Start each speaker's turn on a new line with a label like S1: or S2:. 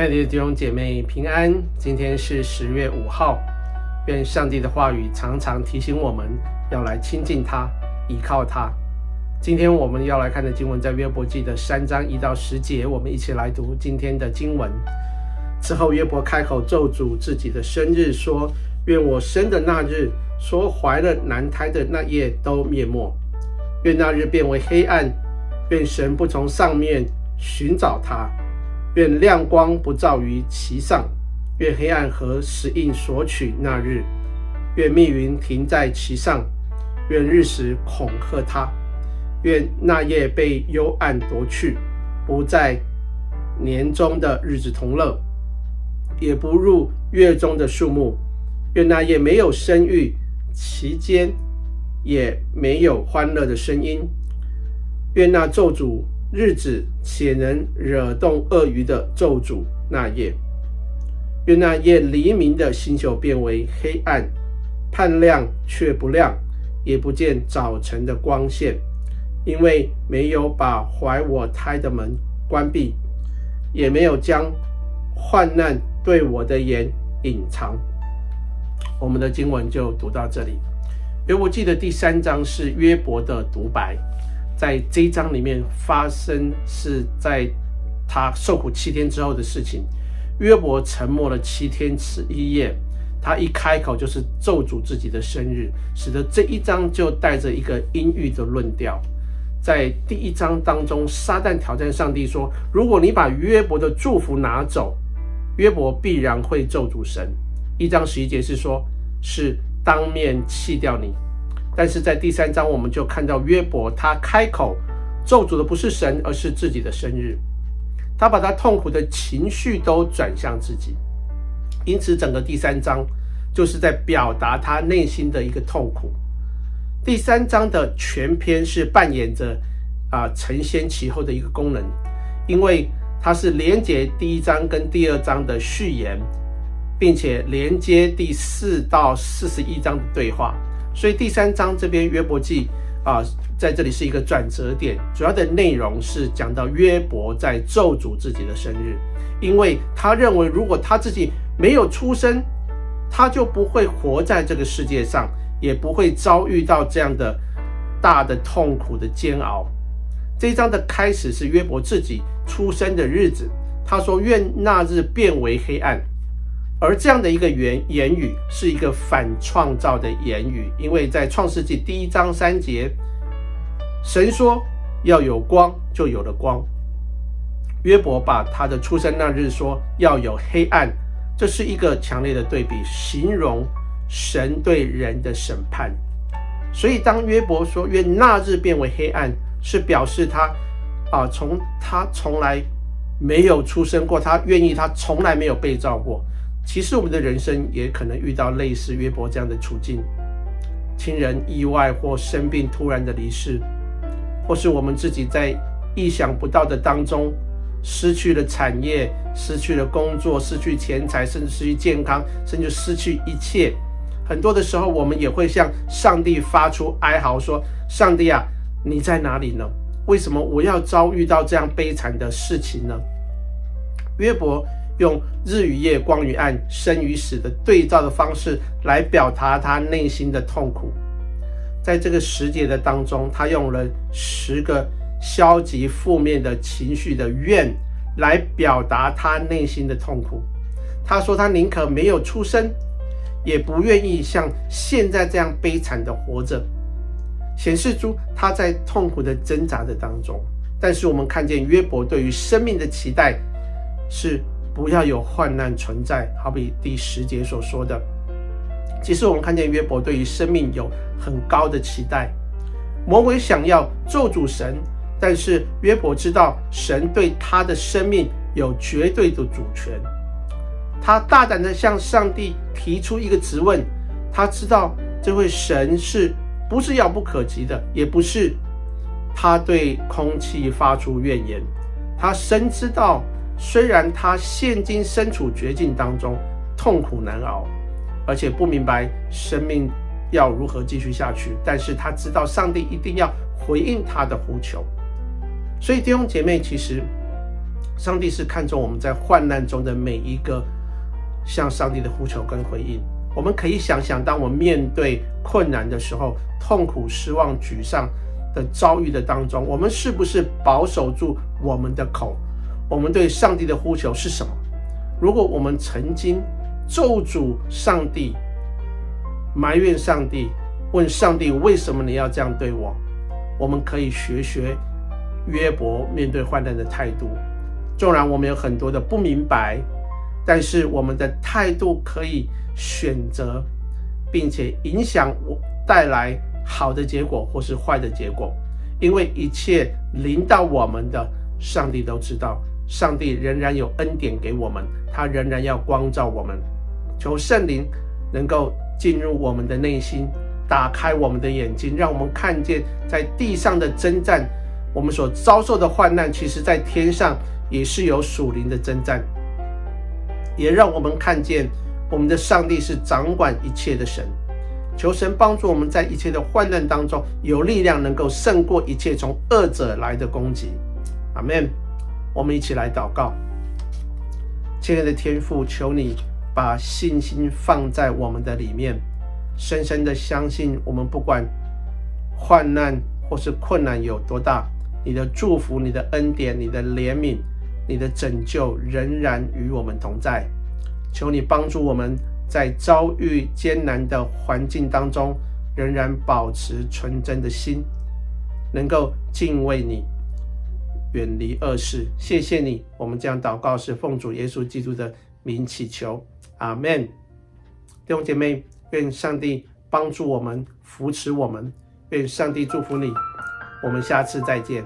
S1: 亲爱的弟兄姐妹平安，今天是十月五号，愿上帝的话语常常提醒我们要来亲近他，依靠他。今天我们要来看的经文在约伯记的三章一到十节，我们一起来读今天的经文。之后约伯开口咒诅自己的生日，说：愿我生的那日，说怀了男胎的那夜都灭没，愿那日变为黑暗，愿神不从上面寻找他。愿亮光不照于其上，愿黑暗和死荫索取那日，愿密云停在其上，愿日食恐吓他，愿那夜被幽暗夺去，不在年中的日子同乐，也不入月中的数目，愿那夜没有生育，其间也没有欢乐的声音，愿那咒诅。日子且能惹动鳄鱼的咒诅那夜，愿那夜黎明的星球变为黑暗，盼亮却不亮，也不见早晨的光线，因为没有把怀我胎的门关闭，也没有将患难对我的眼隐藏。我们的经文就读到这里。约伯记的第三章是约伯的独白。在这一章里面发生是在他受苦七天之后的事情。约伯沉默了七天十一夜，他一开口就是咒诅自己的生日，使得这一章就带着一个阴郁的论调。在第一章当中，撒旦挑战上帝说：“如果你把约伯的祝福拿走，约伯必然会咒诅神。”一章十一节是说，是当面弃掉你。但是在第三章，我们就看到约伯，他开口咒诅的不是神，而是自己的生日。他把他痛苦的情绪都转向自己，因此整个第三章就是在表达他内心的一个痛苦。第三章的全篇是扮演着啊承先启后的一个功能，因为它是连接第一章跟第二章的序言，并且连接第四到四十一章的对话。所以第三章这边约伯记啊，在这里是一个转折点，主要的内容是讲到约伯在咒诅自己的生日，因为他认为如果他自己没有出生，他就不会活在这个世界上，也不会遭遇到这样的大的痛苦的煎熬。这一章的开始是约伯自己出生的日子，他说：“愿那日变为黑暗。”而这样的一个言言语是一个反创造的言语，因为在创世纪第一章三节，神说要有光，就有了光。约伯把他的出生那日说要有黑暗，这是一个强烈的对比，形容神对人的审判。所以当约伯说愿那日变为黑暗，是表示他啊，从他从来没有出生过，他愿意他从来没有被造过。其实我们的人生也可能遇到类似约伯这样的处境：亲人意外或生病突然的离世，或是我们自己在意想不到的当中失去了产业、失去了工作、失去钱财，甚至失去健康，甚至失去一切。很多的时候，我们也会向上帝发出哀嚎，说：“上帝啊，你在哪里呢？为什么我要遭遇到这样悲惨的事情呢？”约伯。用日与夜、光与暗、生与死的对照的方式来表达他内心的痛苦。在这个十节的当中，他用了十个消极负面的情绪的愿来表达他内心的痛苦。他说他宁可没有出生，也不愿意像现在这样悲惨的活着，显示出他在痛苦的挣扎的当中。但是我们看见约伯对于生命的期待是。不要有患难存在，好比第十节所说的。其实我们看见约伯对于生命有很高的期待。魔鬼想要咒诅神，但是约伯知道神对他的生命有绝对的主权。他大胆地向上帝提出一个质问。他知道这位神是不是遥不可及的，也不是他对空气发出怨言。他深知道。虽然他现今身处绝境当中，痛苦难熬，而且不明白生命要如何继续下去，但是他知道上帝一定要回应他的呼求。所以弟兄姐妹，其实上帝是看重我们在患难中的每一个向上帝的呼求跟回应。我们可以想想，当我们面对困难的时候，痛苦、失望、沮丧的遭遇的当中，我们是不是保守住我们的口？我们对上帝的呼求是什么？如果我们曾经咒诅上帝、埋怨上帝、问上帝为什么你要这样对我，我们可以学学约伯面对患难的态度。纵然我们有很多的不明白，但是我们的态度可以选择，并且影响我带来好的结果或是坏的结果，因为一切临到我们的，上帝都知道。上帝仍然有恩典给我们，他仍然要光照我们。求圣灵能够进入我们的内心，打开我们的眼睛，让我们看见在地上的征战，我们所遭受的患难，其实在天上。也是有属灵的征战，也让我们看见我们的上帝是掌管一切的神。求神帮助我们在一切的患难当中有力量，能够胜过一切从恶者来的攻击。阿门。我们一起来祷告，亲爱的天父，求你把信心放在我们的里面，深深的相信我们不管患难或是困难有多大，你的祝福、你的恩典、你的怜悯。你的拯救仍然与我们同在，求你帮助我们在遭遇艰难的环境当中，仍然保持纯真的心，能够敬畏你，远离恶事。谢谢你，我们将祷告是奉主耶稣基督的名祈求，阿门。弟兄姐妹，愿上帝帮助我们，扶持我们，愿上帝祝福你。我们下次再见。